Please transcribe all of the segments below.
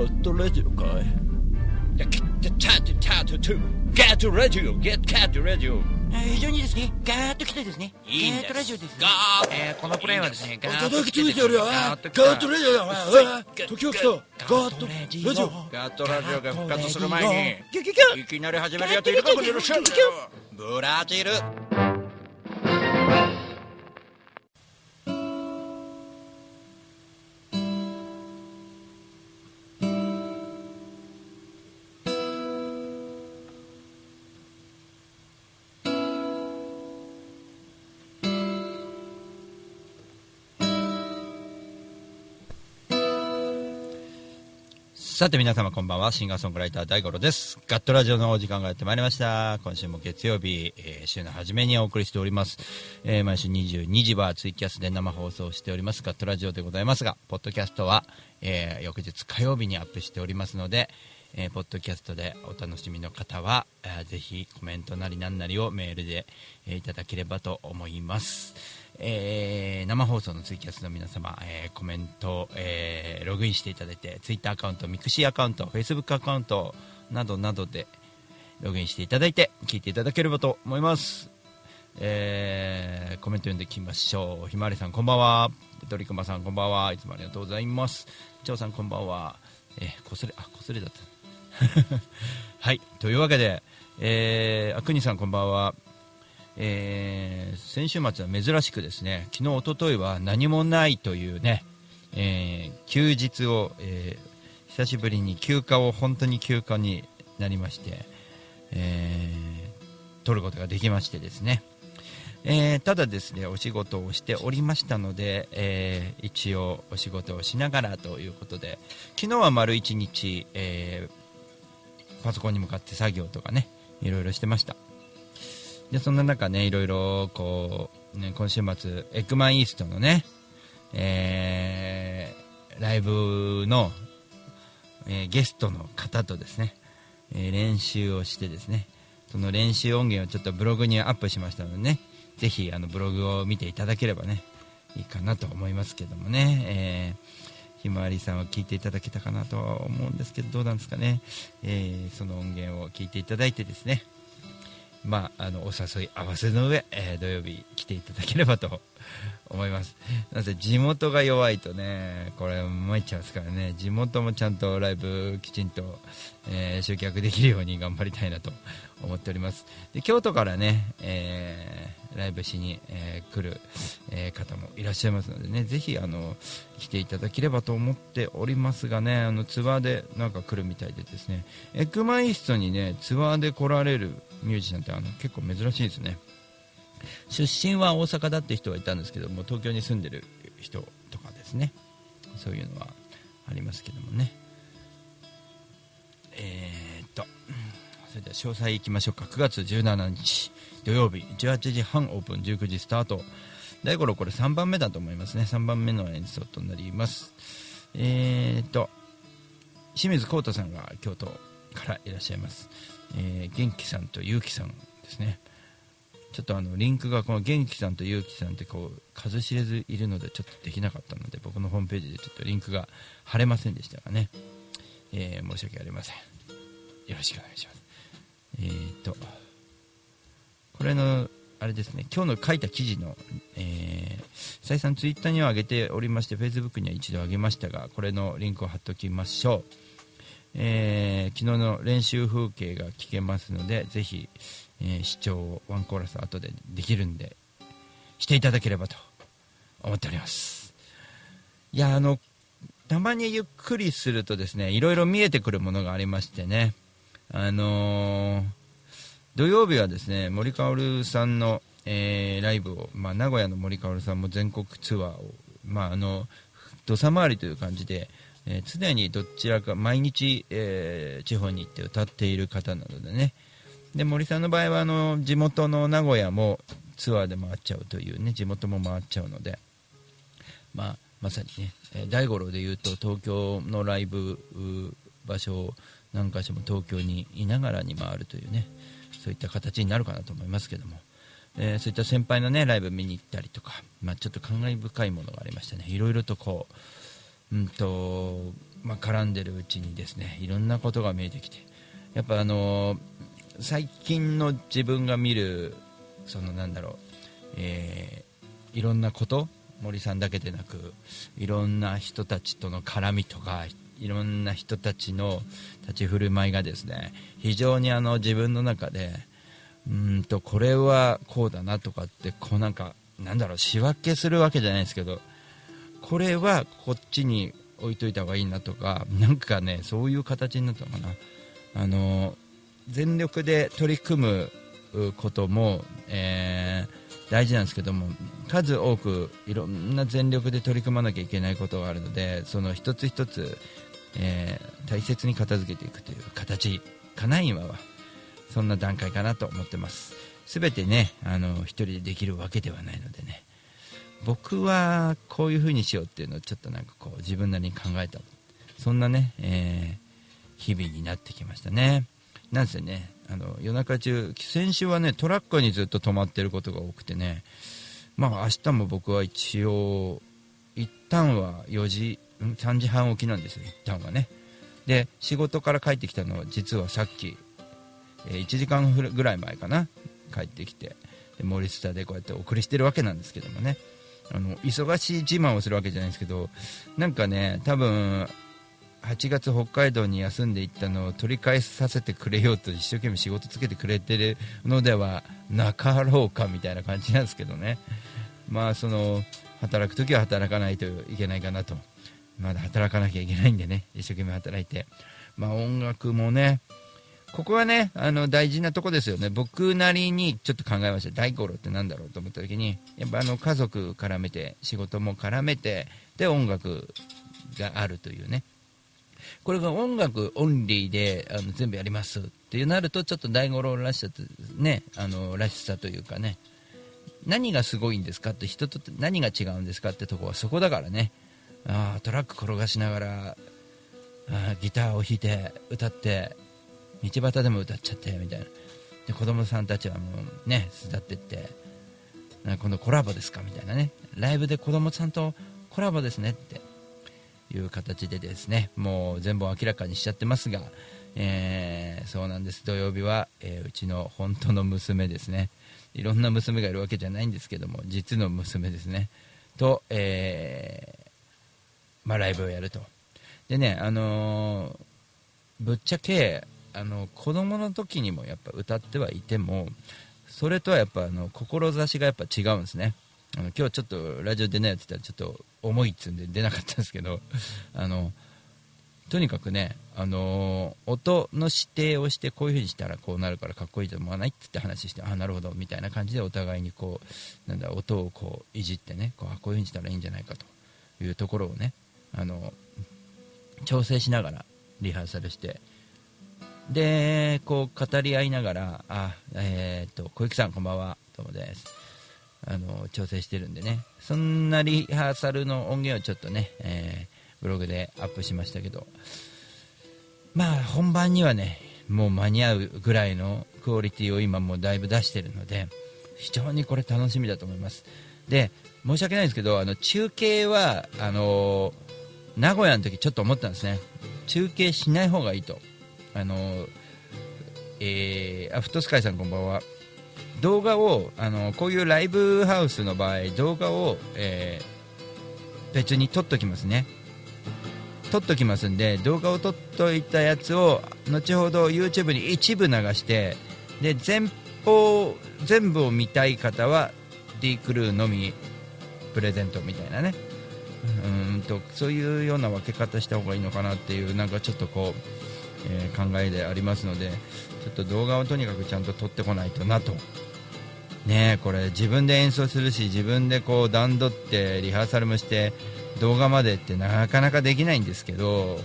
ットラジオかい Get cat tat to Get radio Get cat radio 非常にですね、ガーッと来てですね、いいんですガーッとラジオです、ね。ガーッえーこのプレイはですね、ガーッと叩きついてやるよガガーッとラジオだお前時が来たガーットラジオガーッとラジオが復活する前に、いきなり始めるやついるかもしれませんねブラジル。さて皆様こんばんは。シンガーソングライター大五郎です。ガットラジオのお時間がやってまいりました。今週も月曜日、えー週の初めにお送りしております、えー毎週22時はツイキャスで生放送しております。ガットラジオでございますがポッドキャストは、えー翌日火曜日にアップしておりますのでえーポッドキャストでお楽しみの方は、えーぜひコメントなりなんなりをメールで、えいただければと思います、えー生放送のツイキャスの皆様、えーコメント、えーログインしていただいてツイッターアカウントミクシーアカウントフェイスブックアカウントなどなどでログインしていただいて聞いていただければと思います。えーコメント読んでいきましょう。ひまわりさんこんばんは。ドリクマさんこんばんは。いつもありがとうございます。張さんこんばんは。えー、こすれあこすれだった。はい。というわけで、えー、あくにさんこんばんは、えー先週末は珍しくですね昨日、一昨日は何もないというね、えー休日を、えー久しぶりに休暇を本当に休暇になりまして、えー取ることができましてですね、えただですねお仕事をしておりましたので、え一応お仕事をしながらということで昨日は丸一日、えパソコンに向かって作業とかねいろいろしてました。でそんな中ねいろいろこう、ね、今週末エッグマンイーストのね、えーライブの、えーゲストの方とですね、えー練習をしてですねその練習音源をちょっとブログにアップしましたのでねぜひあのブログを見ていただければねいいかなと思いますけどもね、えーひまわりさんは聞いていただけたかなとは思うんですけどどうなんですかね、えーその音源を聞いていただいてですねまあ、あのお誘い合わせの上、えー土曜日来ていただければと 思います。なぜ地元が弱いとねこれ参っちゃいますからね。地元もちゃんとライブきちんと、えー集客できるように頑張りたいなと 思っております。で京都からね、えーライブしに、えー来る、えー方もいらっしゃいますのでねぜひあの来ていただければと思っておりますがねあのツアーでなんか来るみたいでですね。エッグマイストにねツアーで来られるミュージシャンってあの結構珍しいですね。出身は大阪だって人はいたんですけども東京に住んでる人とかですね。そういうのはありますけどもね。えーっとそれでは詳細いきましょうか。9月17日土曜日18時半オープン19時スタート。大五郎これ3番目だと思いますね。3番目の演奏となります。えーっと清水浩太さんが京都からいらっしゃいます、えー元気さんとゆうきさんですね。ちょっとあのリンクがこの元気さんとゆうきさんってこう数知れずいるのでちょっとできなかったので僕のホームページでちょっとリンクが貼れませんでしたがね、えー申し訳ありません。よろしくお願いします。えー、とこれのあれですね。今日の書いた記事の、えー再三ツイッターには上げておりましてフェイスブックには一度上げましたがこれのリンクを貼っておきましょう。えー昨日の練習風景が聞けますのでぜひ、えー視聴をワンコーラス後でできるんでしていただければと思っております。いやあのたまにゆっくりするとですねいろいろ見えてくるものがありましてね。あのー土曜日はですね森かおるさんの、えーライブを、まあ、名古屋の森かおるさんも全国ツアーを、まあ、あの土佐回りという感じで、えー常にどちらか毎日、えー地方に行って歌っている方なのでね。で森さんの場合はあの地元の名古屋もツアーで回っちゃうというね地元も回っちゃうので、まあ、まさにね、え大五郎でいうと東京のライブ場所を何か所も東京にいながらに回るというねそういった形になるかなと思いますけども、えーそういった先輩のねライブ見に行ったりとか、まあ、ちょっと感慨深いものがありましたねいろいろとこううんとまあ、絡んでるうちにですねいろんなことが見えてきてやっぱあの最近の自分が見るそのなんだろう、えー、いろんなこと森さんだけでなくいろんな人たちとの絡みとかいろんな人たちの立ち振る舞いがですね非常にあの自分の中でうんとこれはこうだなとかってこうなんかなんだろう仕分けするわけじゃないですけどこれはこっちに置いといた方がいいなとかなんかねそういう形になったのかな。あの全力で取り組むことも、えー、大事なんですけども数多くいろんな全力で取り組まなきゃいけないことがあるのでその一つ一つ、えー、大切に片付けていくという形かな今はそんな段階かなと思ってます。全てねあの一人でできるわけではないのでね。僕はこういう風にしようっていうのをちょっとなんかこう自分なりに考えた。そんなね、えー、日々になってきましたね。なんせねあの夜中中先週はねトラックにずっと止まってることが多くてね。まあ明日も僕は一応一旦は4時3時半起きなんですよ一旦はね。で仕事から帰ってきたのは実はさっき、えー、1時間ぐらい前かな帰ってきて。で森下でこうやってお送りしてるわけなんですけどもね。あの忙しい自慢をするわけじゃないですけどなんかね多分8月北海道に休んでいったのを取り返させてくれようと一生懸命仕事つけてくれてるのではなかろうかみたいな感じなんですけどね。まあその働く時は働かないといけないかなと。まだ働かなきゃいけないんでね一生懸命働いて。まあ音楽もねここはね、あの、大事なとこですよね。僕なりにちょっと考えました。大五郎って何だろうと思った時に、やっぱあの、家族絡めて、仕事も絡めて、で、音楽があるというね。これが音楽オンリーであの全部やりますってなると、ちょっと大五郎らしさね、あの、らしさというかね、何がすごいんですかって人と何が違うんですかってとこはそこだからね。あトラック転がしながら、あギターを弾いて歌って道端でも歌っちゃってみたいな。で子供さんたちはもうね巣立ってって今度コラボですかみたいなね。ライブで子供さんとコラボですねっていう形でですねもう全部明らかにしちゃってますが、えー、そうなんです。土曜日は、えー、うちの本当の娘ですね。いろんな娘がいるわけじゃないんですけども実の娘ですね。と、えー、まあ、ライブをやると。でねあの、ぶっちゃけあの子供の時にもやっぱ歌ってはいてもそれとはやっぱあの志がやっぱ違うんですね。あの今日ちょっとラジオ出ないやつったらちょっと重いっつうんで出なかったんですけど あのとにかくね、あの、音の指定をしてこういう風にしたらこうなるからかっこいいと思わないって話してあなるほどみたいな感じでお互いにこうなんだ音をこういじってねこうこういう風にしたらいいんじゃないかというところをね、あの調整しながらリハーサルしてでこう語り合いながらあえっ、と小雪さんこんばんはどうもです。あの調整してるんでね。そんなリハーサルの音源をちょっとね、えー、ブログでアップしましたけど。まあ本番にはねもう間に合うぐらいのクオリティを今もうだいぶ出してるので非常にこれ楽しみだと思います。で申し訳ないんですけどあの中継はあの名古屋の時ちょっと思ったんですね。中継しない方がいいと。あのえー、アフトスカイさんこんばんは。動画をあのこういうライブハウスの場合動画を、えー、別に撮っときますね。撮っときますんで動画を撮っといたやつを後ほど YouTube に一部流してで前方全部を見たい方は D クルーのみプレゼントみたいなね。うんとそういうような分け方した方がいいのかなっていうなんかちょっとこうえー、考えでありますのでちょっと動画をとにかくちゃんと撮ってこないとなと。ねこれ自分で演奏するし自分でこう段取ってリハーサルもして動画までってなかなかできないんですけど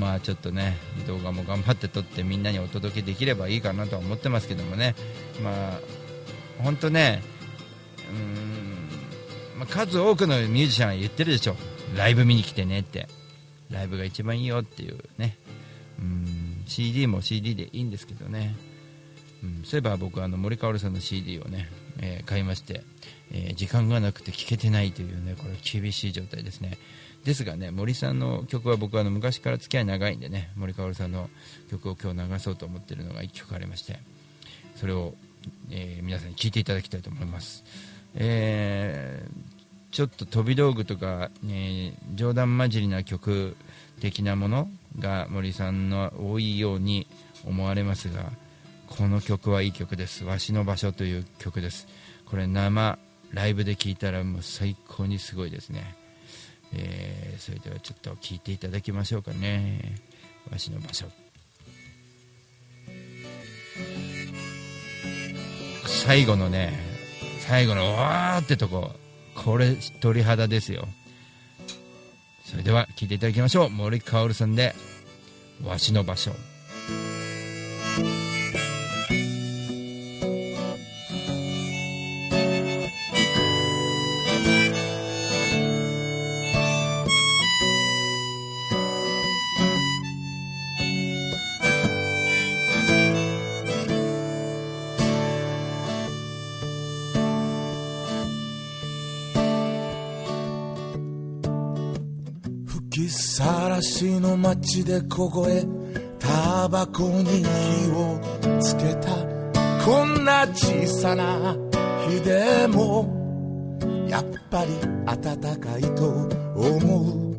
まあちょっとね動画も頑張って撮ってみんなにお届けできればいいかなとは思ってますけどもね。まあ本当ねうん、まあ、数多くのミュージシャンは言ってるでしょ。ライブ見に来てねって。ライブが一番いいよっていうね。うん CD も CD でいいんですけどね、うん、そういえば僕あの森かおるさんの CD をねえー買いまして、えー時間がなくて聴けてないというねこれ厳しい状態ですね。ですがね森さんの曲は僕はあの昔から付き合い長いんでね森かおるさんの曲を今日流そうと思ってるのが1曲ありましてそれを、えー皆さんに聴いていただきたいと思います、えーちょっと飛び道具とか、えー冗談交じりな曲的なものが森さんの多いように思われますがこの曲はいい曲です「わしの場所」という曲です。これ生ライブで聴いたらもう最高にすごいですね、えーそれではちょっと聴いていただきましょうかね「わしの場所」最後のね最後の「わー」ってとこ。これ鳥肌ですよ。それでは聴いていただきましょう。森かおるさんで「わしの場所」きさらしの街で凍えタバコに火をつけた。こんな小さな日でもやっぱり暖かいと思う。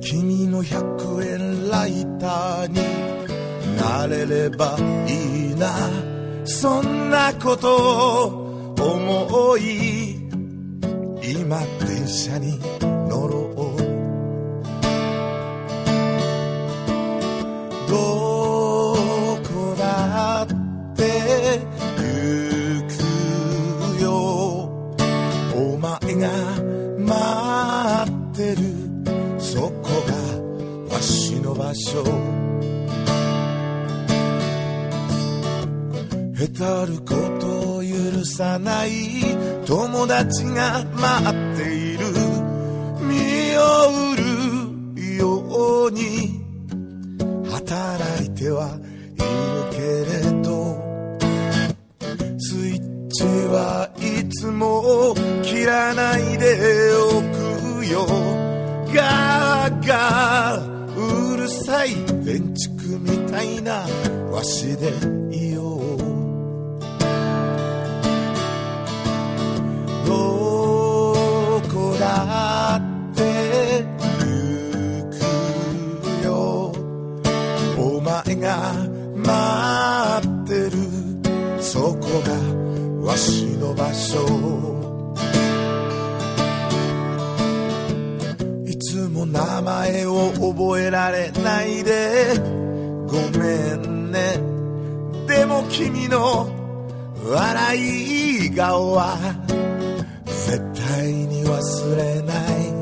君の100円ライターになれればいいな。そんなことを思い。今電車にが待ってる。そこがわしの場所。へたることを許さない友達が待っている。見を売るように働いてはうるさい電柱みたいなわしでいよう。どこだって行くよ。お前が待ってる。そこがわしの場所。名前を覚えられないで。ごめんね。でも君の笑い顔は絶対に忘れない。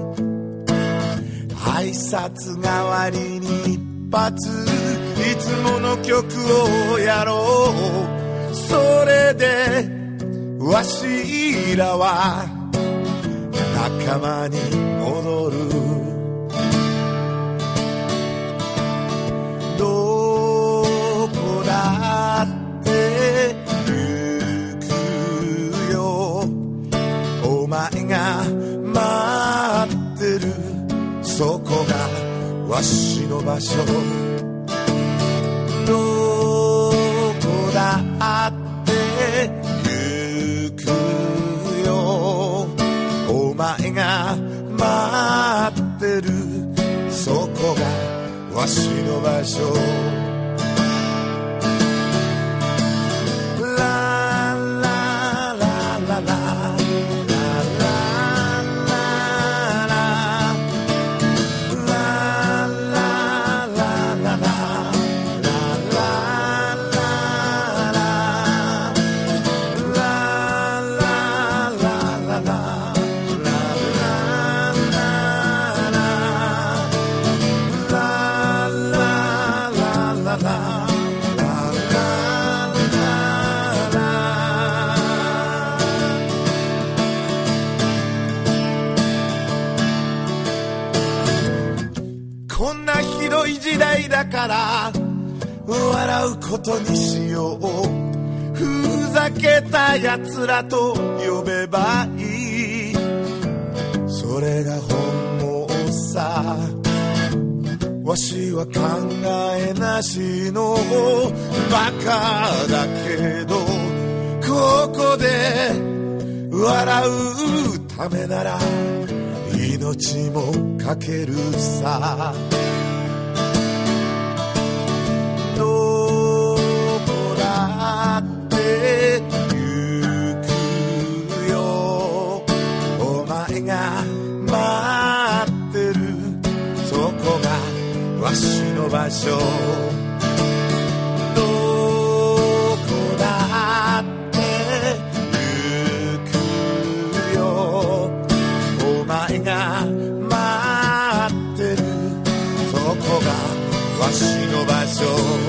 挨拶代わりに一発いつもの曲をやろう。それでわしらは仲間に戻る。場所どこだって行くよ。お前が待ってる。そこがわしの場所。けたやつらと呼べばいい。それが本望さ。わしは考えなしのバカだけどここで笑うためなら命もかけるさ。場所どこだって行くよ。お前が待ってる。そこがわしの場所。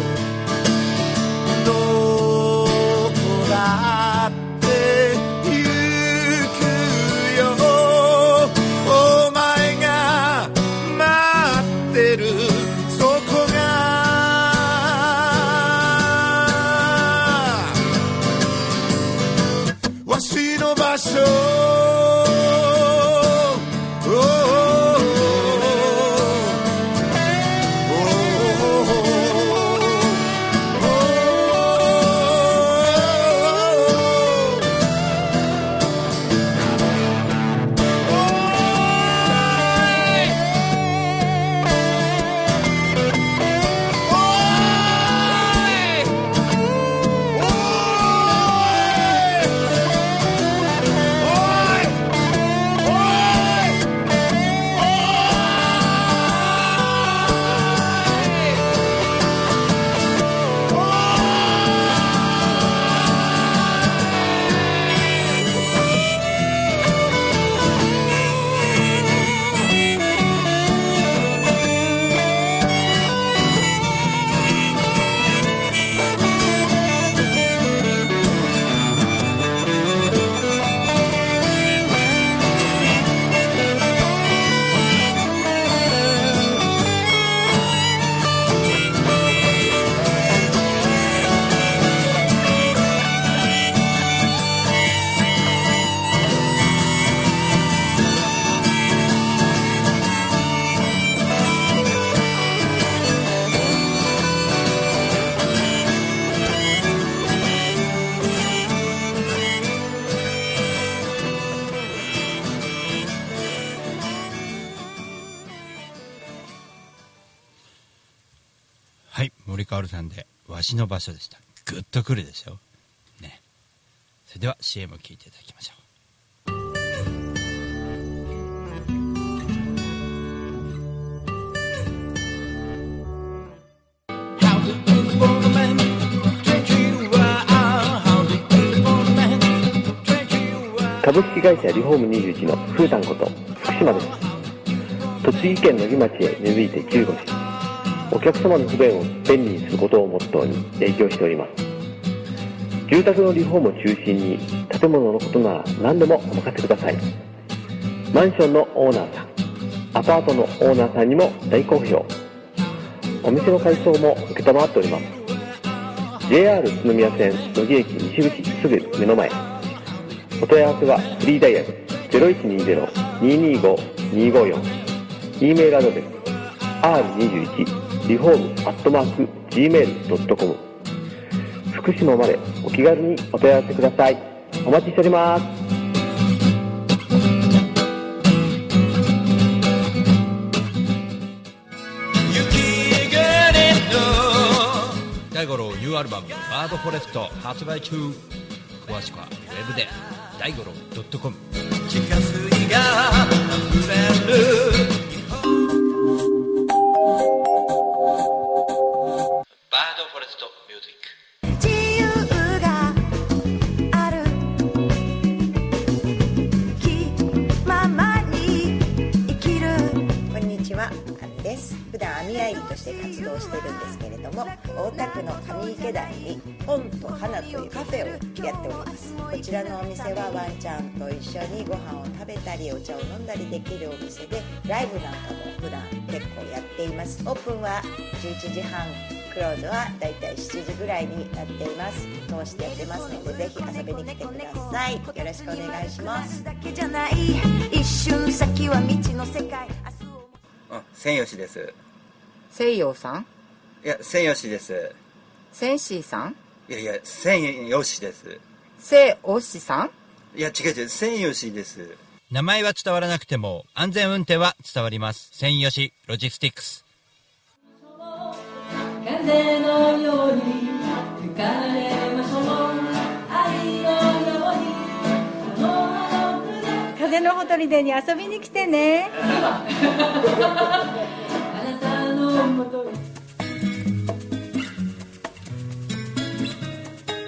い。森かおるさんで「わしの場所」でした。グッとくるでしょ。ね。それでは CM を聞いていただきましょう。株式会社リフォーム21のふうたんこと福島です。栃木県野木町へ根付いて15年。お客様の不便を便利にすることをモットーに営業しております。住宅のリフォームを中心に建物のことなら何でもお任せください。マンションのオーナーさんアパートのオーナーさんにも大好評。お店の改装も承っております。JR 宇都宮線野木駅西口すぐ目の前。お問い合わせはフリーダイヤル0120-225-254 e メールアドレス r21 リフォームアットマーク gmail.com 福島までお気軽にお問い合わせください。お待ちしております。大五郎ニューアルバム「バードフォレスト」発売中。詳しくはウェブで大五郎 .com 地下水が溢れるして活動してるんですけれども大田区の上池台に本と花というカフェをやっております。こちらのお店はワンちゃんと一緒にご飯を食べたりお茶を飲んだりできるお店でライブなんかも普段結構やっています。オープンは11時半クローズはだいたい7時ぐらいになっています。通してやってますのでぜひ遊びに来てください。よろしくお願いします。一瞬先は未知の世界。あ千吉です西洋さん？いや千吉です。センシーさん？いやいや千吉です。セオシさん？いや違う違う千吉です。名前は伝わらなくても安全運転は伝わります。千吉ロジスティックス。風のように吹かれましょう。愛のようにその葉の札風のほとりでに遊びに来てね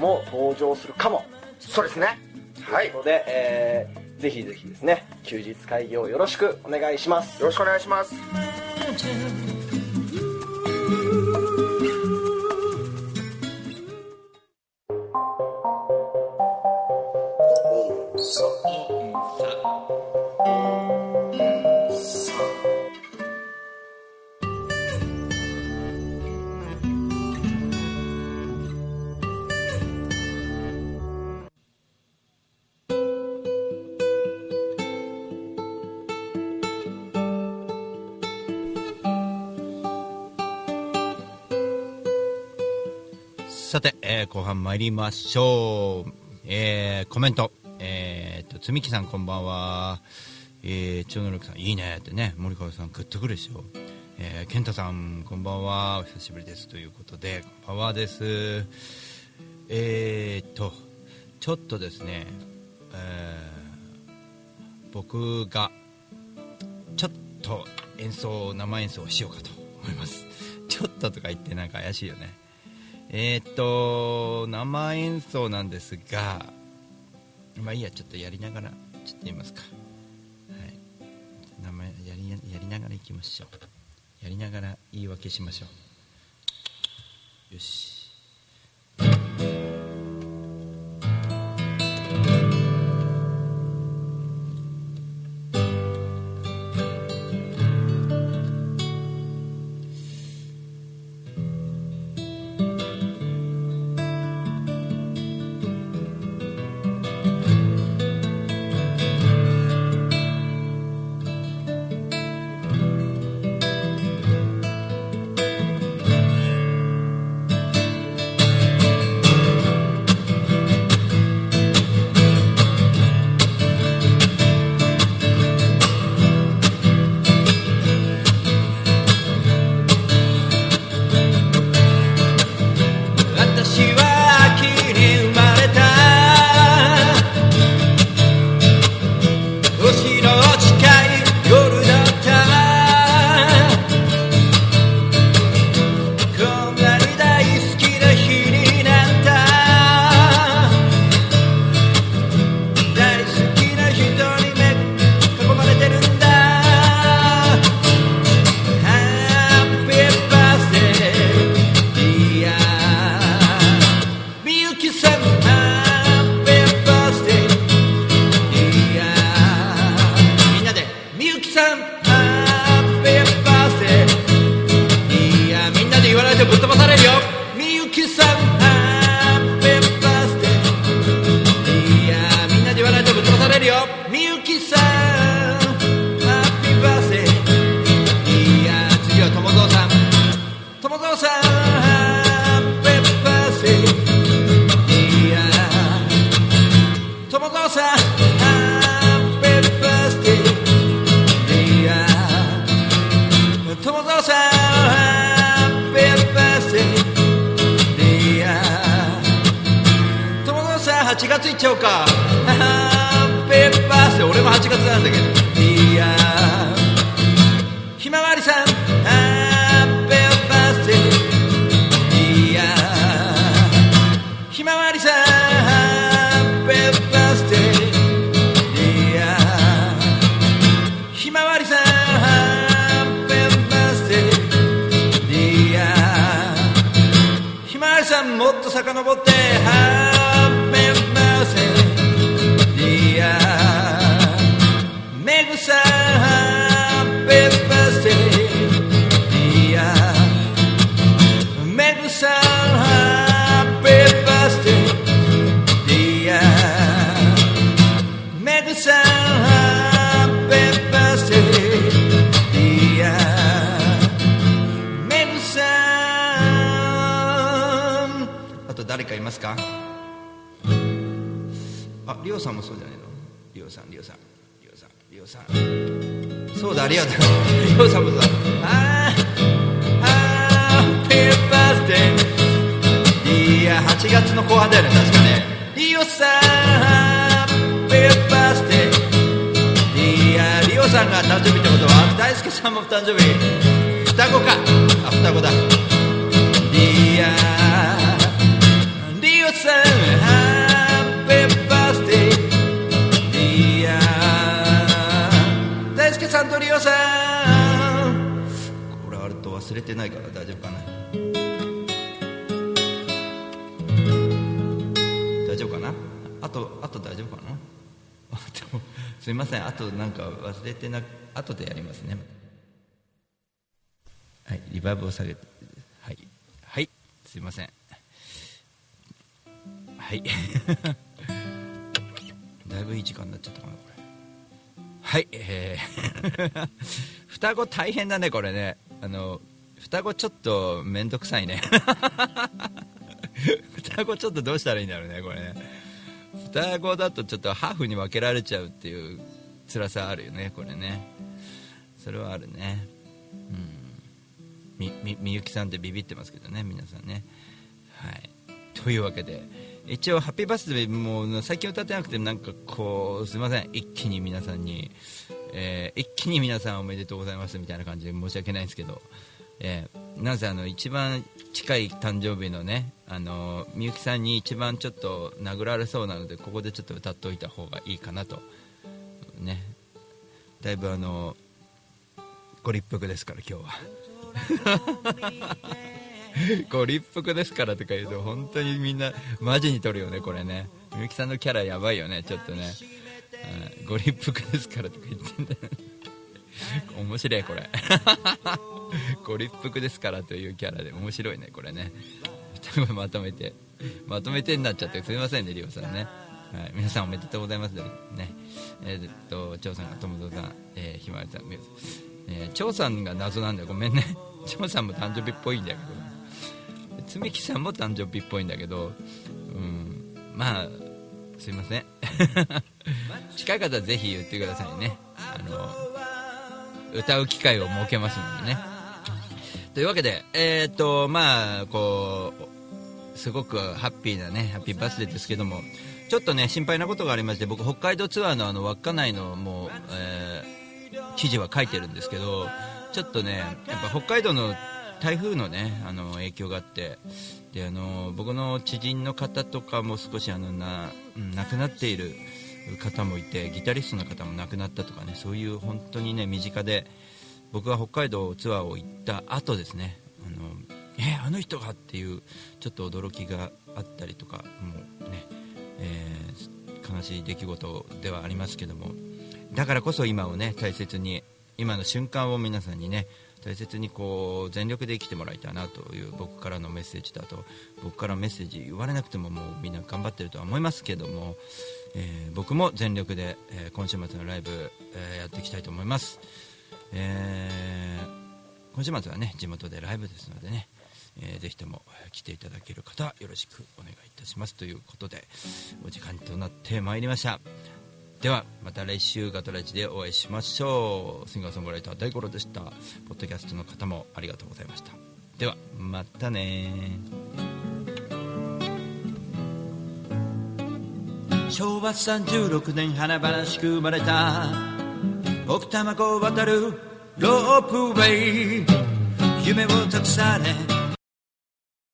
も登場するかも、そうですね。はい。ということで、えーぜひぜひですね休日会議をよろしくお願いします。よろしくお願いします。さえー後半参りましょう。えーコメント。えー、と、つみきさんこんばんは。えー、超能力さんいいねってね、森川さんグッとくるでしょ。えー、健太さんこんばんは。お久しぶりです。ということで、こんばんはです。えーと、ちょっとですね、えー僕がちょっと演奏、生演奏をしようかと思います。ちょっととか言ってなんか怪しいよね。えーっと生演奏なんですがまあいいやちょっとやりながらちょっと言いますか。はい。生やりやりながらいきましょう。やりながら言い訳しましょう。よし。ますか？あリオさんもそうじゃないの？リオさんリオさん。リオさんリオさん。そうだリオだ。リオさんもそうだ。あーハッピーバースデー。いや8月の後半だよね。確かね。リオさんハッピーバースデー。いやリオさんが誕生日ってことは大輔さんも誕生日。双子か。あ双子だ。いれてないから大丈夫かな。大丈夫かな？あとあと大丈夫かな？すいません。あとなんか忘れてな後でやりますね。はいリバーブを下げてはいはいすいません。はい。だいぶいい時間になっちゃったかなこれ。はいえー。双子大変だねこれね。あの双子ちょっと面倒くさいね。双子ちょっとどうしたらいいんだろうねこれね。双子だとちょっとハーフに分けられちゃうっていう辛さあるよねこれね。それはあるね。うん。みみゆきさんってビビってますけどね皆さんね。はい。というわけで一応「ハッピーバースデー」もう最近歌ってなくてなんかこうすいません。一気に皆さんに、えー一気に皆さんおめでとうございますみたいな感じで申し訳ないんですけど、えーなぜあの一番近い誕生日のねあのみゆきさんに一番ちょっと殴られそうなのでここでちょっと歌っておいた方がいいかなと。ね。だいぶあのご立腹ですから今日は。ご立腹ですからとか言うと本当にみんなマジに撮るよねこれね。みゆきさんのキャラやばいよねちょっとね、うんご立腹ですからとか言ってんだよね 面白いこれ。ご立腹ですからというキャラで面白いねこれね。まとめて。まとめてになっちゃってすみませんねリオさんね、はい、皆さんおめでとうございますね。えーっと張さんが友蔵さん、えーひまわりさん。みゆさんえー張さんが謎なんだよ。ごめんね。張さんも誕生日っぽいんだけど。つみきさんも誕生日っぽいんだけど。うんまあすいません。近い方はぜひ言ってくださいね。あの歌う機会を設けますのでね。というわけでえーっとまあこうすごくハッピーなねハッピーバースデーですけどもちょっとね心配なことがありまして僕北海道ツアーのあの稚内のもう、えー記事は書いてるんですけどちょっとねやっぱ北海道の台風のねあの影響があってであの僕の知人の方とかも少しあのな亡くなっている方もいてギタリストの方も亡くなったとかねそういう本当にね身近で僕が北海道ツアーを行った後ですねあのえあの人がっていうちょっと驚きがあったりとかもうね、えー悲しい出来事ではありますけどもだからこそ今をね大切に今の瞬間を皆さんにね大切にこう全力で生きてもらいたいなという僕からのメッセージだと僕からメッセージ言われなくてももうみんな頑張ってるとは思いますけども、えー僕も全力で、えー今週末のライブ、えーやっていきたいと思います、え今週末はね地元でライブですのでね、えーぜひとも来ていただける方はよろしくお願いいたしますということでお時間となってまいりました。ではまた来週ガトラジでお会いしましょう。シンガーソングライター大五郎でした。ポッドキャストの方もありがとうございました。ではまたね。昭和36年華々しく生まれた奥多摩湖を渡るロープウェイ。夢を託され